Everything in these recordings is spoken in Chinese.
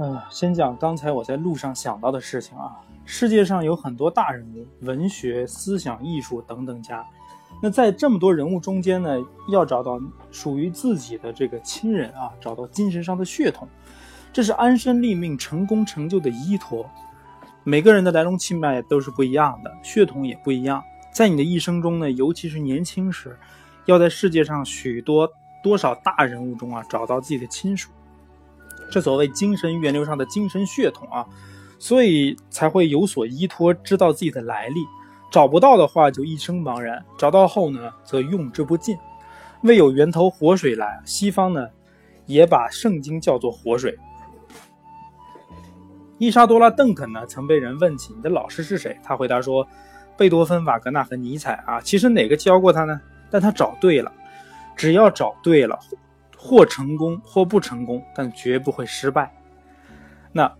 嗯，先讲刚才我在路上想到的事情啊。世界上有很多大人物，文学、思想、艺术等等家。那在这么多人物中间呢，要找到属于自己的这个亲人啊，找到精神上的血统，这是安身立命、成功成就的依托。每个人的来龙去脉都是不一样的，血统也不一样。在你的一生中呢，尤其是年轻时，要在世界上许多多少大人物中啊，找到自己的亲属。这所谓精神源流上的精神血统啊，所以才会有所依托，知道自己的来历。找不到的话，就一生茫然；找到后呢，则用之不尽。未有源头活水来，西方呢，也把圣经叫做活水。伊莎多拉·邓肯呢，曾被人问起你的老师是谁，他回答说：贝多芬、瓦格纳和尼采啊。其实哪个教过他呢？但他找对了，只要找对了。或成功或不成功，但绝不会失败。那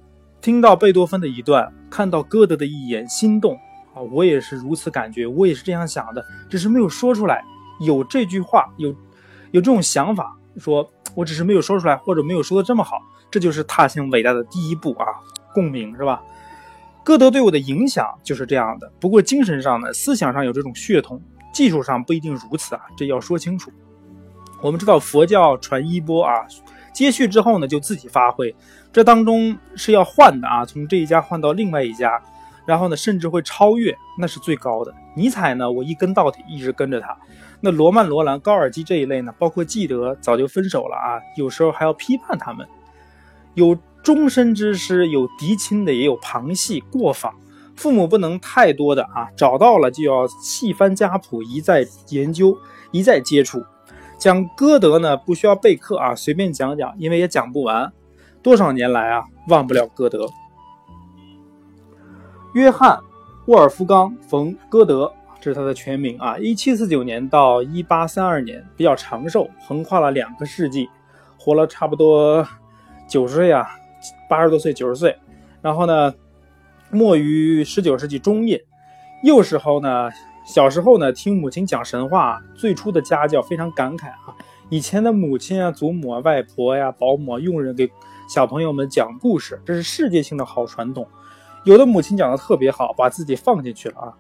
听到贝多芬的一段，看到歌德的一眼，心动啊！我也是如此感觉，我也是这样想的，只是没有说出来。有这句话，有有这种想法，说我只是没有说出来，或者没有说的这么好，这就是踏向伟大的第一步啊！共鸣是吧？歌德对我的影响就是这样的。不过精神上呢，思想上有这种血统，技术上不一定如此啊，这要说清楚。我们知道佛教传衣钵啊，接续之后呢，就自己发挥，这当中是要换的啊，从这一家换到另外一家，然后呢，甚至会超越，那是最高的。尼采呢，我一跟到底，一直跟着他。那罗曼·罗兰、高尔基这一类呢，包括纪德，早就分手了啊，有时候还要批判他们。有终身之师，有嫡亲的，也有旁系过访。父母不能太多的啊，找到了就要细翻家谱，一再研究，一再接触。讲歌德呢，不需要备课啊，随便讲讲，因为也讲不完。多少年来啊，忘不了歌德。约翰·沃尔夫冈·冯·歌德，这是他的全名啊。一七四九年到一八三二年，比较长寿，横跨了两个世纪，活了差不多九十岁啊，八十多岁，九十岁。然后呢，没于十九世纪中叶，幼时候呢。小时候呢，听母亲讲神话，最初的家教非常感慨啊。以前的母亲啊、祖母啊、外婆呀、保姆啊、佣人给小朋友们讲故事，这是世界性的好传统。有的母亲讲的特别好，把自己放进去了啊。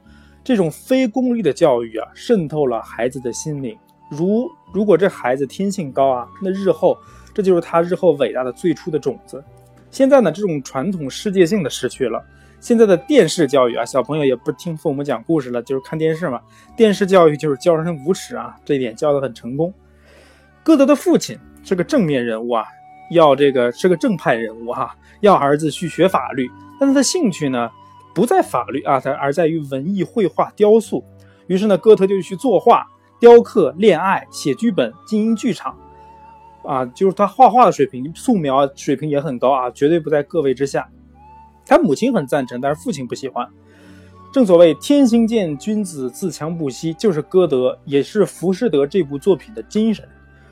这种非功利的教育啊，渗透了孩子的心灵。如如果这孩子天性高啊，那日后这就是他日后伟大的最初的种子。现在呢，这种传统世界性的失去了。现在的电视教育啊，小朋友也不听父母讲故事了，就是看电视嘛。电视教育就是教人无耻啊，这一点教的很成功。歌德的父亲是个正面人物啊，要这个是个正派人物哈，要儿子去学法律，但他的兴趣呢不在法律啊，他而在于文艺、绘画、雕塑。于是呢，歌德就去作画、雕刻、恋爱、写剧本、经营剧场啊，就是他画画的水平、素描水平也很高啊，绝对不在个位之下。他母亲很赞成，但是父亲不喜欢。正所谓“天行健，君子自强不息”，就是歌德，也是浮士德这部作品的精神。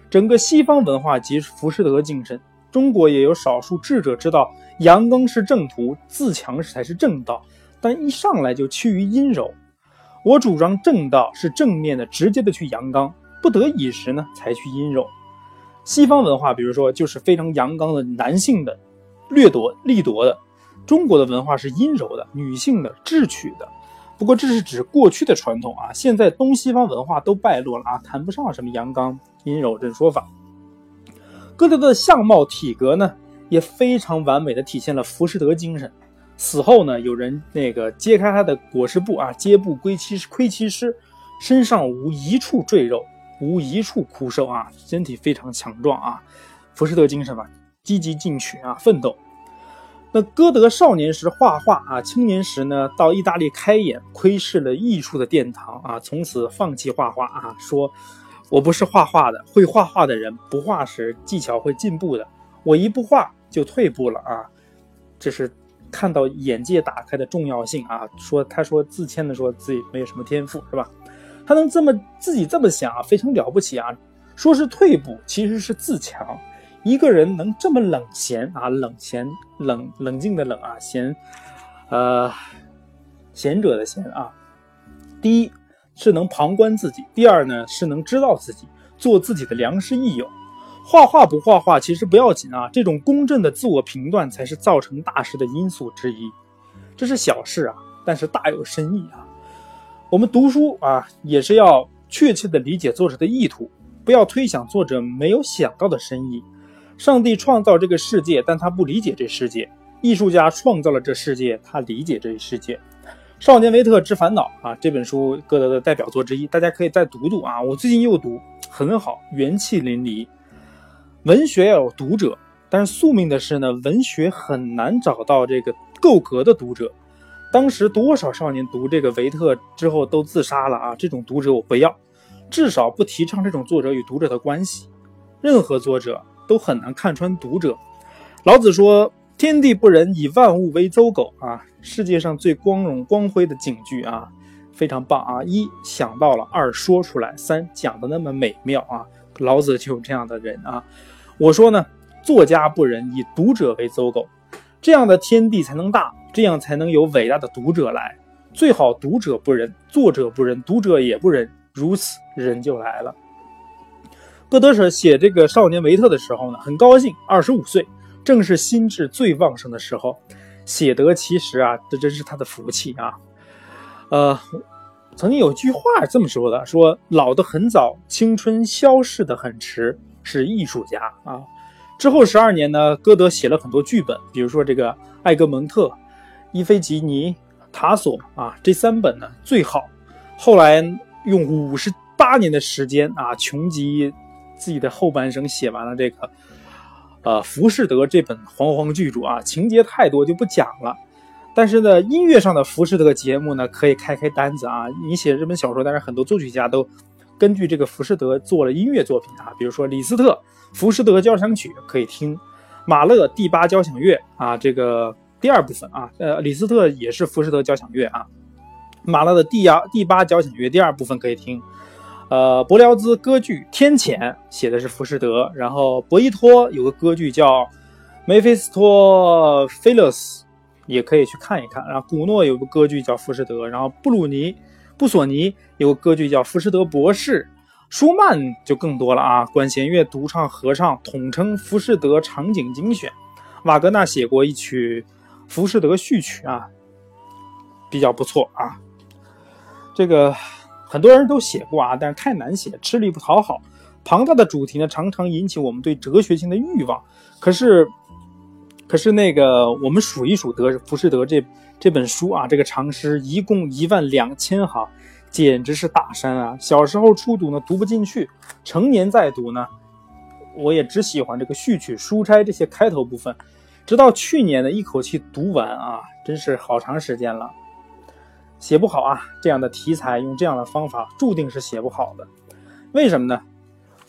整个西方文化即浮士德精神。中国也有少数智者知道阳刚是正途，自强才是正道，但一上来就趋于阴柔。我主张正道是正面的、直接的去阳刚，不得已时呢才去阴柔。西方文化，比如说就是非常阳刚的、男性的、掠夺、利夺的。中国的文化是阴柔的、女性的、智取的，不过这是指过去的传统啊。现在东西方文化都败落了啊，谈不上什么阳刚、阴柔这说法。歌德的相貌体格呢，也非常完美的体现了浮士德精神。死后呢，有人那个揭开他的裹尸布啊，揭布归其窥其尸，身上无一处赘肉，无一处枯瘦啊，身体非常强壮啊。浮士德精神嘛，积极进取啊，奋斗。那歌德少年时画画啊，青年时呢到意大利开眼，窥视了艺术的殿堂啊，从此放弃画画啊，说我不是画画的，会画画的人不画时技巧会进步的，我一不画就退步了啊，这是看到眼界打开的重要性啊。说他说自谦的说自己没有什么天赋是吧？他能这么自己这么想啊，非常了不起啊。说是退步，其实是自强。一个人能这么冷闲啊，冷闲冷冷静的冷啊，闲，呃，贤者的贤啊。第一是能旁观自己，第二呢是能知道自己，做自己的良师益友。画画不画画其实不要紧啊，这种公正的自我评断才是造成大事的因素之一。这是小事啊，但是大有深意啊。我们读书啊，也是要确切的理解作者的意图，不要推想作者没有想到的深意。上帝创造这个世界，但他不理解这世界；艺术家创造了这世界，他理解这一世界。《少年维特之烦恼》啊，这本书歌德的代表作之一，大家可以再读读啊。我最近又读，很好，元气淋漓。文学要有读者，但是宿命的是呢，文学很难找到这个够格的读者。当时多少少年读这个维特之后都自杀了啊！这种读者我不要，至少不提倡这种作者与读者的关系。任何作者都很难看穿读者。老子说。天地不仁，以万物为刍狗啊！世界上最光荣光辉的警句啊，非常棒啊！一想到了，二说出来，三讲的那么美妙啊！老子就有这样的人啊！我说呢，作家不仁，以读者为刍狗，这样的天地才能大，这样才能有伟大的读者来。最好读者不仁，作者不仁，读者也不仁，如此人就来了。歌德舍写这个少年维特的时候呢，很高兴，二十五岁。正是心智最旺盛的时候，写得其实啊，这真是他的福气啊。呃，曾经有句话这么说的：说老得很早，青春消逝的很迟，是艺术家啊。之后十二年呢，歌德写了很多剧本，比如说这个《艾格蒙特》《伊菲吉尼》《塔索》啊，这三本呢最好。后来用五十八年的时间啊，穷极自己的后半生，写完了这个。呃，《浮士德》这本煌煌巨著啊，情节太多就不讲了。但是呢，音乐上的《浮士德》节目呢，可以开开单子啊。你写这本小说，但是很多作曲家都根据这个《浮士德》做了音乐作品啊。比如说李斯特《浮士德交响曲》可以听，马勒第八交响乐啊，这个第二部分啊，呃，李斯特也是《浮士德交响乐》啊，马勒的第八第八交响乐第二部分可以听。呃，柏辽兹歌剧《天谴》写的是浮士德，然后博伊托有个歌剧叫《梅菲斯托菲勒斯》，也可以去看一看。然后古诺有个歌剧叫《浮士德》，然后布鲁尼、布索尼有个歌剧叫《浮士德博士》，舒曼就更多了啊，管弦乐、独唱、合唱统称《浮士德场景精选》。瓦格纳写过一曲《浮士德序曲》啊，比较不错啊，这个。很多人都写过啊，但是太难写，吃力不讨好。庞大的主题呢，常常引起我们对哲学性的欲望。可是，可是那个我们数一数德《浮士德》这这本书啊，这个长诗一共一万两千行，简直是大山啊！小时候初读呢，读不进去；成年再读呢，我也只喜欢这个序曲、书斋这些开头部分。直到去年呢，一口气读完啊，真是好长时间了。写不好啊！这样的题材用这样的方法，注定是写不好的。为什么呢？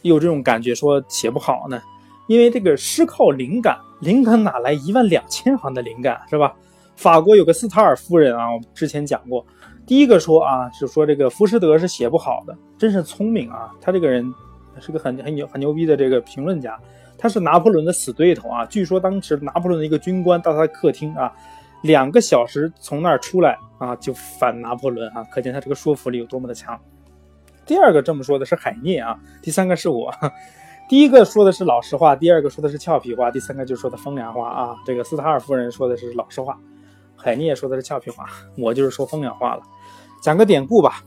有这种感觉说写不好呢？因为这个诗靠灵感，灵感哪来一万两千行的灵感是吧？法国有个斯塔尔夫人啊，我之前讲过，第一个说啊，就说这个浮士德是写不好的，真是聪明啊！他这个人是个很很牛很牛逼的这个评论家，他是拿破仑的死对头啊。据说当时拿破仑的一个军官到他的客厅啊。两个小时从那儿出来啊，就反拿破仑啊，可见他这个说服力有多么的强。第二个这么说的是海涅啊，第三个是我。第一个说的是老实话，第二个说的是俏皮话，第三个就说的风凉话啊。这个斯塔尔夫人说的是老实话，海涅说的是俏皮话，我就是说风凉话了。讲个典故吧，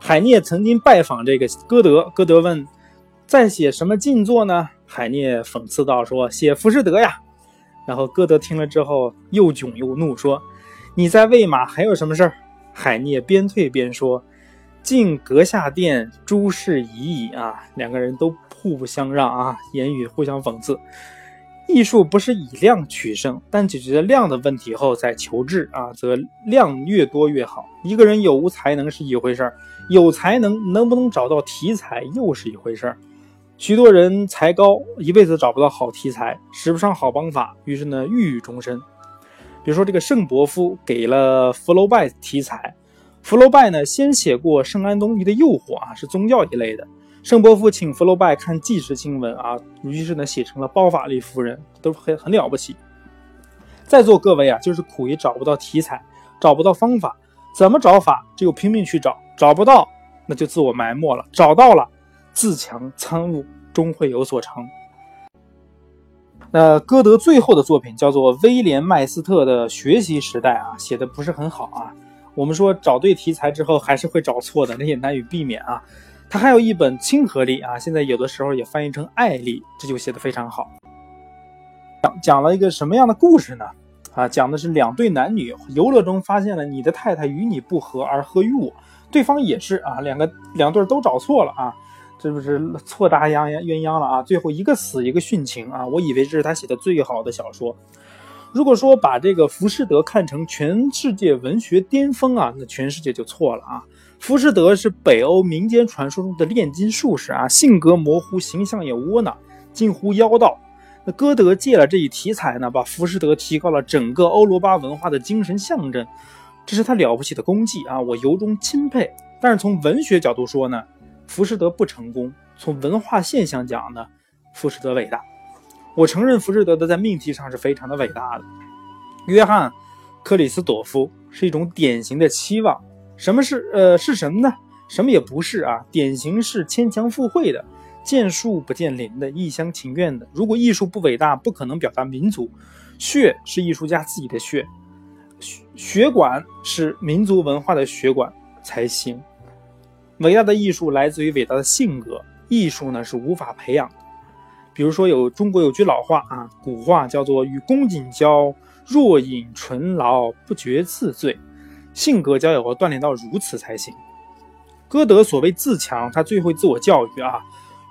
海涅曾经拜访这个歌德，歌德问在写什么静坐呢？海涅讽刺道说写浮士德呀。然后歌德听了之后又囧又怒，说：“你在喂马还有什么事儿？”海涅边退边说：“进阁下殿，诸事已矣啊！”两个人都互不相让啊，言语互相讽刺。艺术不是以量取胜，但解决量的问题后再求质啊，则量越多越好。一个人有无才能是一回事儿，有才能能不能找到题材又是一回事儿。许多人才高，一辈子找不到好题材，使不上好方法，于是呢郁郁终身。比如说这个圣伯夫给了福楼拜题材，福楼拜呢先写过圣安东尼的诱惑啊，是宗教一类的。圣伯夫请福楼拜看纪实新闻啊，于是呢写成了包法利夫人，都很很了不起。在座各位啊，就是苦于找不到题材，找不到方法，怎么找法？只有拼命去找，找不到那就自我埋没了，找到了。自强参悟，终会有所成。那歌德最后的作品叫做《威廉麦斯特的学习时代》啊，写的不是很好啊。我们说找对题材之后还是会找错的，那也难以避免啊。他还有一本《亲和力》啊，现在有的时候也翻译成《爱丽》，这就写的非常好。讲讲了一个什么样的故事呢？啊，讲的是两对男女游乐中发现了你的太太与你不和而合于我，对方也是啊，两个两对都找错了啊。这不是错大鸳鸯鸳鸯了啊！最后一个死一个殉情啊！我以为这是他写的最好的小说。如果说把这个浮士德看成全世界文学巅峰啊，那全世界就错了啊！浮士德是北欧民间传说中的炼金术士啊，性格模糊，形象也窝囊，近乎妖道。那歌德借了这一题材呢，把浮士德提高了整个欧罗巴文化的精神象征，这是他了不起的功绩啊！我由衷钦佩。但是从文学角度说呢？浮士德不成功，从文化现象讲呢，浮士德伟大。我承认浮士德的在命题上是非常的伟大的。约翰·克里斯朵夫是一种典型的期望，什么是呃是什么呢？什么也不是啊，典型是牵强附会的，见树不见林的，一厢情愿的。如果艺术不伟大，不可能表达民族。血是艺术家自己的血，血管是民族文化的血管才行。伟大的艺术来自于伟大的性格，艺术呢是无法培养的。比如说，有中国有句老话啊，古话叫做“与公瑾交，若饮醇醪，不觉自醉”。性格交友要锻炼到如此才行。歌德所谓自强，他最会自我教育啊，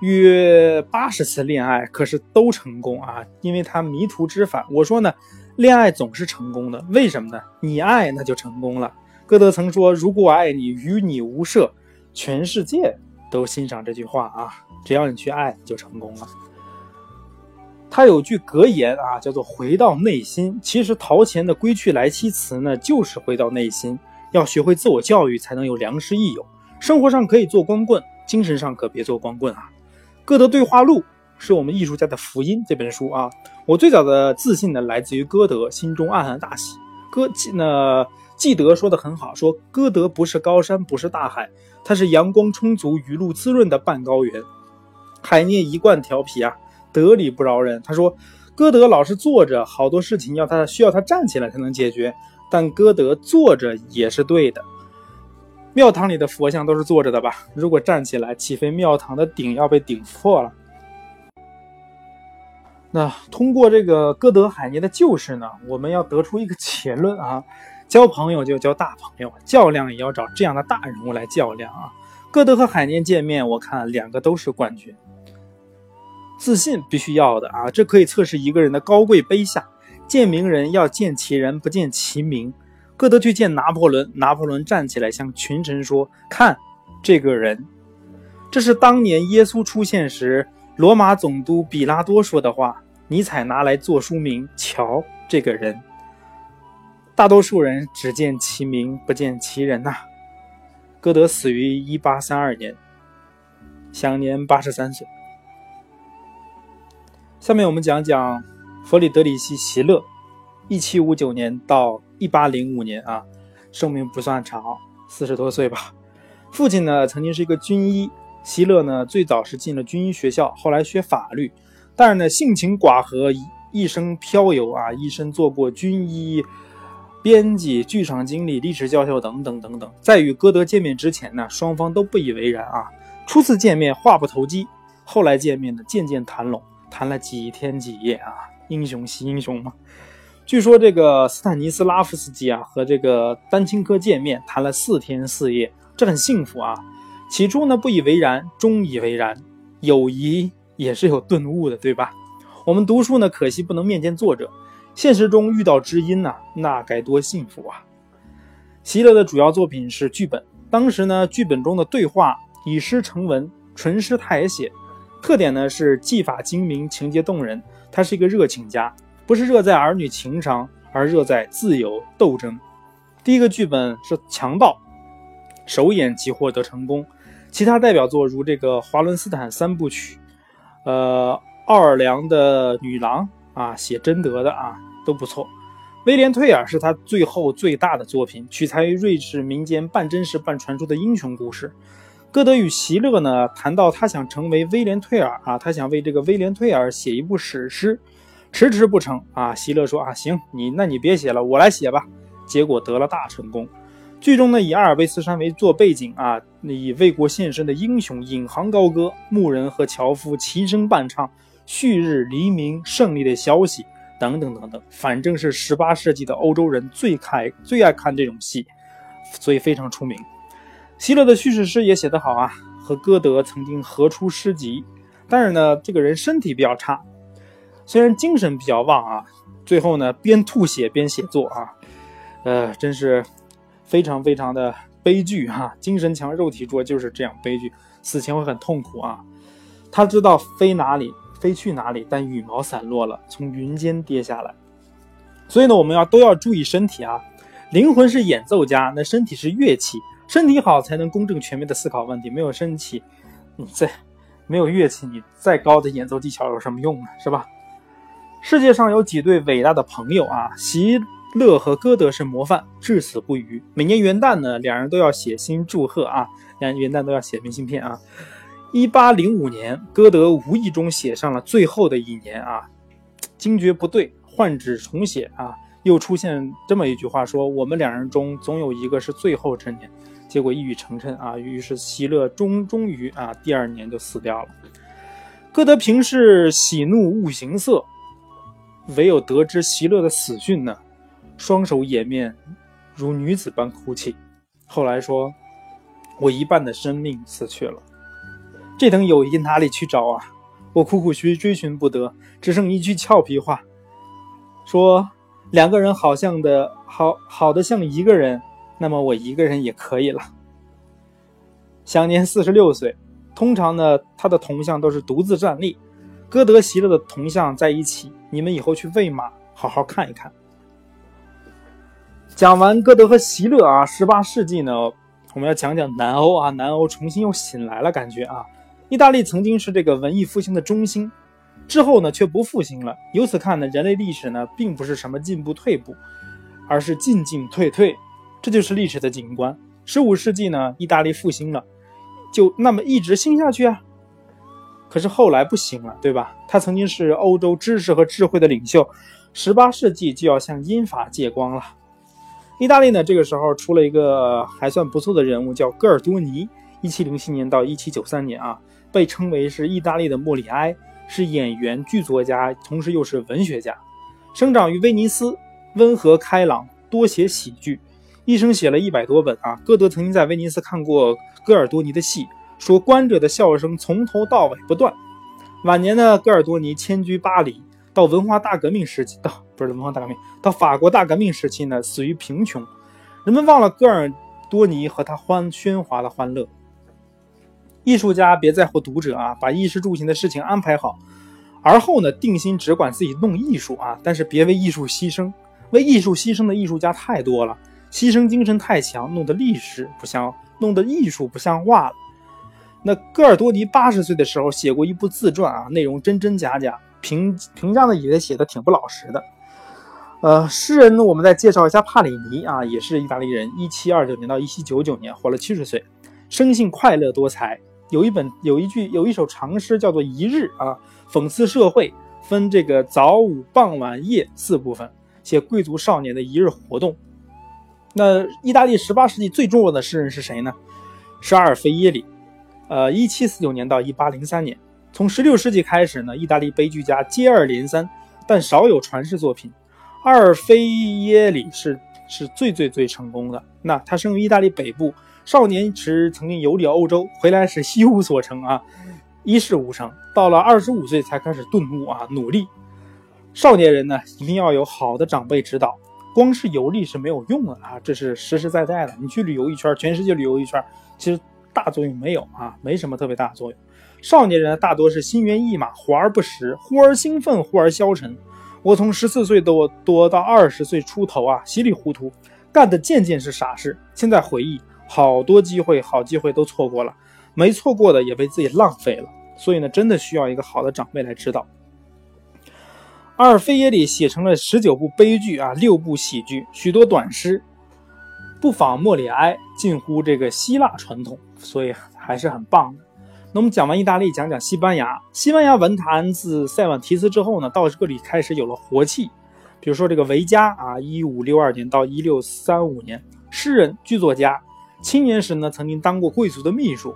约八十次恋爱，可是都成功啊，因为他迷途知返。我说呢，恋爱总是成功的，为什么呢？你爱那就成功了。歌德曾说：“如果我爱你，与你无涉。”全世界都欣赏这句话啊！只要你去爱，就成功了。他有句格言啊，叫做“回到内心”。其实陶潜的“归去来兮辞”呢，就是回到内心。要学会自我教育，才能有良师益友。生活上可以做光棍，精神上可别做光棍啊！《歌德对话录》是我们艺术家的福音。这本书啊，我最早的自信呢，来自于歌德，心中暗暗大喜。歌那。纪德说的很好，说歌德不是高山，不是大海，他是阳光充足、雨露滋润的半高原。海涅一贯调皮啊，得理不饶人。他说，歌德老是坐着，好多事情要他需要他站起来才能解决，但歌德坐着也是对的。庙堂里的佛像都是坐着的吧？如果站起来，岂非庙堂的顶要被顶破了？那通过这个歌德、海涅的旧事呢，我们要得出一个结论啊。交朋友就交大朋友，较量也要找这样的大人物来较量啊！歌德和海涅见面，我看两个都是冠军。自信必须要的啊，这可以测试一个人的高贵卑下。见名人要见其人，不见其名。歌德去见拿破仑，拿破仑站起来向群臣说：“看这个人。”这是当年耶稣出现时，罗马总督比拉多说的话。尼采拿来做书名：“瞧这个人。”大多数人只见其名不见其人呐。歌德死于一八三二年，享年八十三岁。下面我们讲讲弗里德里希·席勒，一七五九年到一八零五年啊，寿命不算长，四十多岁吧。父亲呢曾经是一个军医，席勒呢最早是进了军医学校，后来学法律，但是呢性情寡合，一生漂游啊，一生做过军医。编辑、剧场经理、历史教授等等等等，在与歌德见面之前呢，双方都不以为然啊。初次见面话不投机，后来见面呢，渐渐谈拢，谈了几天几夜啊。英雄惜英雄嘛。据说这个斯坦尼斯拉夫斯基啊和这个丹青科见面谈了四天四夜，这很幸福啊。起初呢不以为然，终以为然。友谊也是有顿悟的，对吧？我们读书呢，可惜不能面见作者。现实中遇到知音呐，那该多幸福啊！席勒的主要作品是剧本，当时呢，剧本中的对话以诗成文，纯诗他也写，特点呢是技法精明，情节动人。他是一个热情家，不是热在儿女情长，而热在自由斗争。第一个剧本是《强盗》，首演即获得成功。其他代表作如这个《华伦斯坦三部曲》，呃，奥尔良的女郎啊，写贞德的啊。都不错，威廉·退尔是他最后最大的作品，取材于瑞士民间半真实半传说的英雄故事。歌德与席勒呢谈到他想成为威廉·退尔啊，他想为这个威廉·退尔写一部史诗。迟迟不成啊。席勒说啊，行，你那你别写了，我来写吧。结果得了大成功。剧中呢，以阿尔卑斯山为做背景啊，以为国献身的英雄引吭高歌，牧人和樵夫齐声伴唱旭日黎明胜利的消息，等等等等，反正是十八世纪的欧洲人最开最爱看这种戏，所以非常出名。希勒的叙事诗也写得好啊，和歌德曾经合出诗集，但是呢，这个人身体比较差，虽然精神比较旺啊，最后呢边吐血边写作啊，呃，真是。非常非常的悲剧哈，精神强肉体弱就是这样悲剧，死前会很痛苦啊。他知道飞哪里飞去哪里，但羽毛散落了，从云间跌下来。所以呢，我们要都要注意身体啊。灵魂是演奏家，那身体是乐器，身体好才能公正全面的思考问题。没有身体，你再没有乐器，你再高的演奏技巧有什么用呢？是吧？世界上有几对伟大的朋友啊，席勒和歌德是模范，至死不渝。每年元旦呢，两人都要写信祝贺啊，两元旦都要写明信片啊。一八零五年，歌德无意中写上了最后的一年啊，惊觉不对，换纸重写啊，又出现这么一句话说：“我们两人中总有一个是最后之年。”结果一语成谶啊，于是席勒终终于啊，第二年就死掉了。歌德平时喜怒勿形色，唯有得知席勒的死讯呢。双手掩面，如女子般哭泣。后来说：“我一半的生命死去了，这等友谊哪里去找啊？我苦苦寻追寻不得，只剩一句俏皮话，说两个人好像的好好的像一个人，那么我一个人也可以了。”享年四十六岁。通常呢，他的铜像都是独自站立，歌德、席勒的铜像在一起。你们以后去喂马，好好看一看。讲完歌德和席勒啊，十八世纪呢，我们要讲讲南欧啊，南欧重新又醒来了，感觉啊，意大利曾经是这个文艺复兴的中心，之后呢却不复兴了。由此看呢，人类历史呢并不是什么进步退步，而是进进退退，这就是历史的景观。十五世纪呢，意大利复兴了，就那么一直兴下去啊。可是后来不行了，对吧？他曾经是欧洲知识和智慧的领袖，十八世纪就要向英法借光了。意大利呢，这个时候出了一个还算不错的人物，叫戈尔多尼。一七零七年到一七九三年啊，被称为是意大利的莫里埃，是演员、剧作家，同时又是文学家。生长于威尼斯，温和开朗，多写喜剧，一生写了一百多本啊。歌德曾经在威尼斯看过戈尔多尼的戏，说观者的笑声从头到尾不断。晚年呢，戈尔多尼迁居巴黎。到文化大革命时期，到不是文化大革命，到法国大革命时期呢，死于贫穷。人们忘了戈尔多尼和他欢喧哗的欢乐。艺术家别在乎读者啊，把衣食住行的事情安排好，而后呢，定心只管自己弄艺术啊，但是别为艺术牺牲。为艺术牺牲的艺术家太多了，牺牲精神太强，弄得历史不像，弄得艺术不像话了。那戈尔多迪八十岁的时候写过一部自传啊，内容真真假假。评评价呢也写的挺不老实的，呃，诗人呢，我们再介绍一下帕里尼啊，也是意大利人，一七二九年到一七九九年，活了七十岁，生性快乐多才，有一本有一句有一首长诗叫做《一日》啊，讽刺社会，分这个早午傍晚夜四部分，写贵族少年的一日活动。那意大利十八世纪最重要的诗人是谁呢？是阿尔菲耶里，呃，一七四九年到一八零三年。从16世纪开始呢，意大利悲剧家接二连三，但少有传世作品。阿尔菲耶里是是最最最成功的。那他生于意大利北部，少年时曾经游历欧洲，回来时一无所成啊，一事无成。到了二十五岁才开始顿悟啊，努力。少年人呢，一定要有好的长辈指导，光是游历是没有用的啊，这是实实在在的。你去旅游一圈，全世界旅游一圈，其实大作用没有啊，没什么特别大的作用。少年人大多是心猿意马，活而不实，忽而兴奋，忽而消沉。我从十四岁多多到二十岁出头啊，稀里糊涂，干的件件是傻事。现在回忆，好多机会，好机会都错过了，没错过的也被自己浪费了。所以呢，真的需要一个好的长辈来指导。阿尔菲耶里写成了十九部悲剧啊，六部喜剧，许多短诗，不仿莫里埃，近乎这个希腊传统，所以还是很棒的。那我们讲完意大利，讲讲西班牙。西班牙文坛自塞万提斯之后呢，到这里开始有了活气。比如说这个维加啊，一五六二年到一六三五年，诗人、剧作家，青年时呢曾经当过贵族的秘书。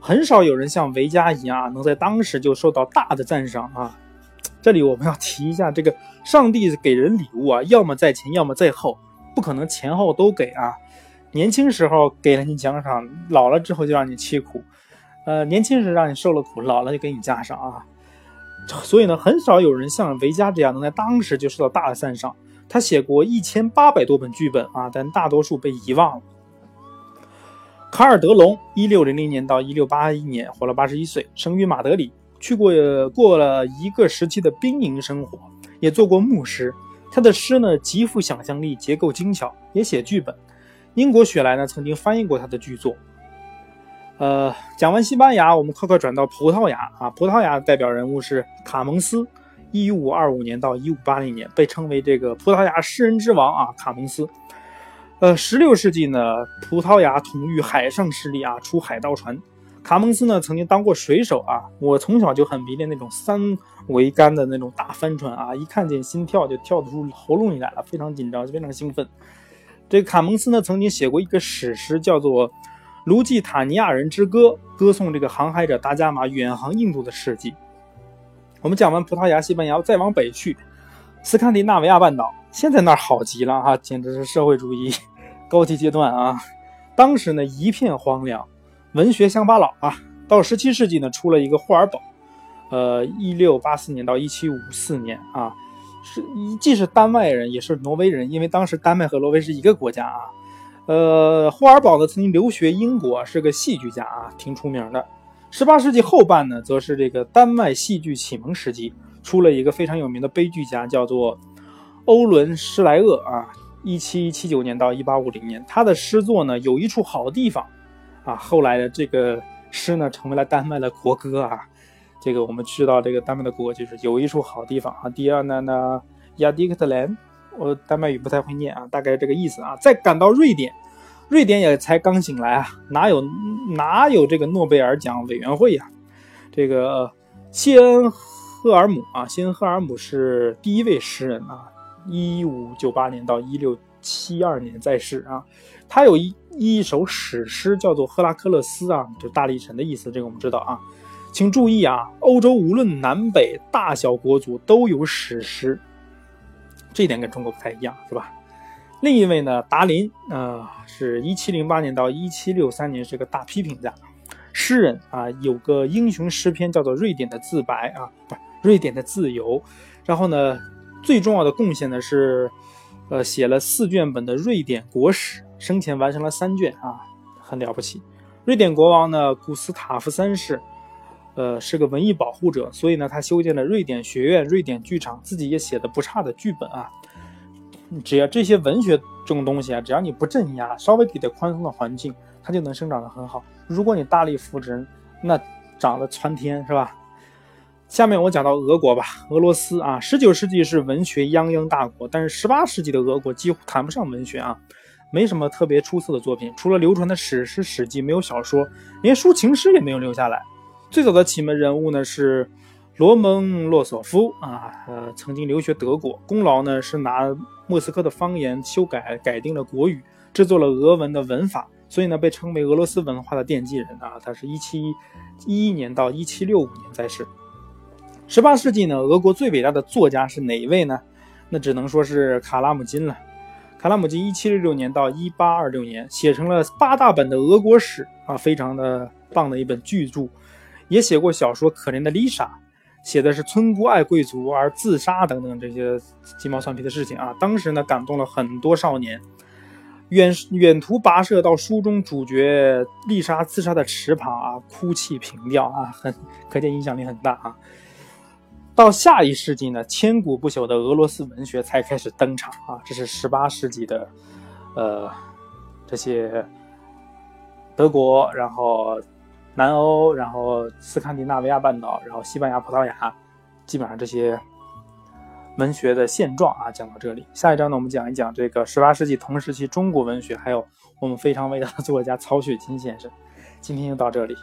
很少有人像维加一样啊，能在当时就受到大的赞赏啊。这里我们要提一下，这个上帝给人礼物啊，要么在前，要么在后，不可能前后都给啊。年轻时候给了你奖赏，老了之后就让你吃苦。呃，年轻时让你受了苦，老了就给你加上啊。所以呢，很少有人像维加这样能在当时就受到大的赞赏。他写过一千八百多本剧本啊，但大多数被遗忘了。卡尔德隆，一六零零年到一六八一年，活了八十一岁，生于马德里，去过过了一个时期的兵营生活，也做过牧师。他的诗呢，极富想象力，结构精巧，也写剧本。英国雪莱呢，曾经翻译过他的剧作。呃，讲完西班牙，我们快快转到葡萄牙啊。葡萄牙的代表人物是卡蒙斯，一五二五年到一五八零年，被称为这个葡萄牙诗人之王啊。卡蒙斯，呃，十六世纪呢，葡萄牙统御海上势力啊，出海盗船。卡蒙斯呢，曾经当过水手啊。我从小就很迷恋那种三桅杆的那种大帆船啊，一看见心跳就跳得出喉咙里来了，非常紧张，非常兴奋。这卡蒙斯呢，曾经写过一个史诗，叫做。卢基塔尼亚人之歌，歌颂这个航海者达伽马远航印度的事迹。我们讲完葡萄牙、西班牙，再往北去，斯堪的纳维亚半岛，现在那儿好极了哈，简直是社会主义高级阶段啊！当时呢一片荒凉，文学乡巴佬啊。到十七世纪呢，出了一个霍尔堡，呃，一六八四年到一七五四年啊，是既是丹麦人，也是挪威人，因为当时丹麦和挪威是一个国家啊。呃，霍尔堡呢曾经留学英国，是个戏剧家啊，挺出名的。十八世纪后半呢，则是这个丹麦戏剧启蒙时期，出了一个非常有名的悲剧家，叫做欧伦施莱厄啊，一七七九年到一八五零年，他的诗作呢有一处好地方啊，后来的这个诗呢成为了丹麦的国歌啊。这个我们知道，这个丹麦的国歌就是有一处好地方啊。第二呢呢，亚迪克特兰。我丹麦语不太会念啊，大概这个意思啊。再赶到瑞典，瑞典也才刚醒来啊，哪有哪有这个诺贝尔奖委员会呀？这个谢恩赫尔姆啊，谢恩赫尔姆是第一位诗人啊，一五九八年到一六七二年在世啊。他有一一首史诗叫做《赫拉克勒斯》啊，就大力神的意思，这个我们知道啊。请注意啊，欧洲无论南北大小国族都有史诗。这点跟中国不太一样，是吧？另一位呢，达林，呃，是一七零八年到一七六三年，是个大批评家、诗人啊，有个英雄诗篇叫做《瑞典的自白》啊，不是《瑞典的自由》。然后呢，最重要的贡献呢是，呃，写了四卷本的瑞典国史，生前完成了三卷啊，很了不起。瑞典国王呢，古斯塔夫三世。呃，是个文艺保护者，所以呢，他修建了瑞典学院、瑞典剧场，自己也写的不差的剧本啊。只要这些文学这种东西啊，只要你不镇压，稍微给点宽松的环境，它就能生长得很好。如果你大力扶持，那长得窜天，是吧？下面我讲到俄国吧，俄罗斯啊，十九世纪是文学泱泱大国，但是十八世纪的俄国几乎谈不上文学啊，没什么特别出色的作品，除了流传的史诗《史记》，没有小说，连抒情诗也没有留下来。最早的启蒙人物呢是罗蒙洛索夫啊，呃，曾经留学德国，功劳呢是拿莫斯科的方言修改改定了国语，制作了俄文的文法，所以呢被称为俄罗斯文化的奠基人啊。他是一七一一年到一七六五年在世。十八世纪呢，俄国最伟大的作家是哪一位呢？那只能说是卡拉姆金了。卡拉姆金一七六六年到一八二六年，写成了八大本的俄国史啊，非常的棒的一本巨著。也写过小说《可怜的丽莎》，写的是村姑爱贵族而自杀等等这些鸡毛蒜皮的事情啊。当时呢，感动了很多少年。远远途跋涉到书中主角丽莎自杀的池旁啊，哭泣凭吊啊，很可见影响力很大啊。到下一世纪呢，千古不朽的俄罗斯文学才开始登场啊。这是十八世纪的，呃，这些德国，然后。南欧，然后斯堪的纳维亚半岛，然后西班牙、葡萄牙，基本上这些文学的现状啊，讲到这里。下一章呢，我们讲一讲这个十八世纪同时期中国文学，还有我们非常伟大的作家曹雪芹先生。今天就到这里。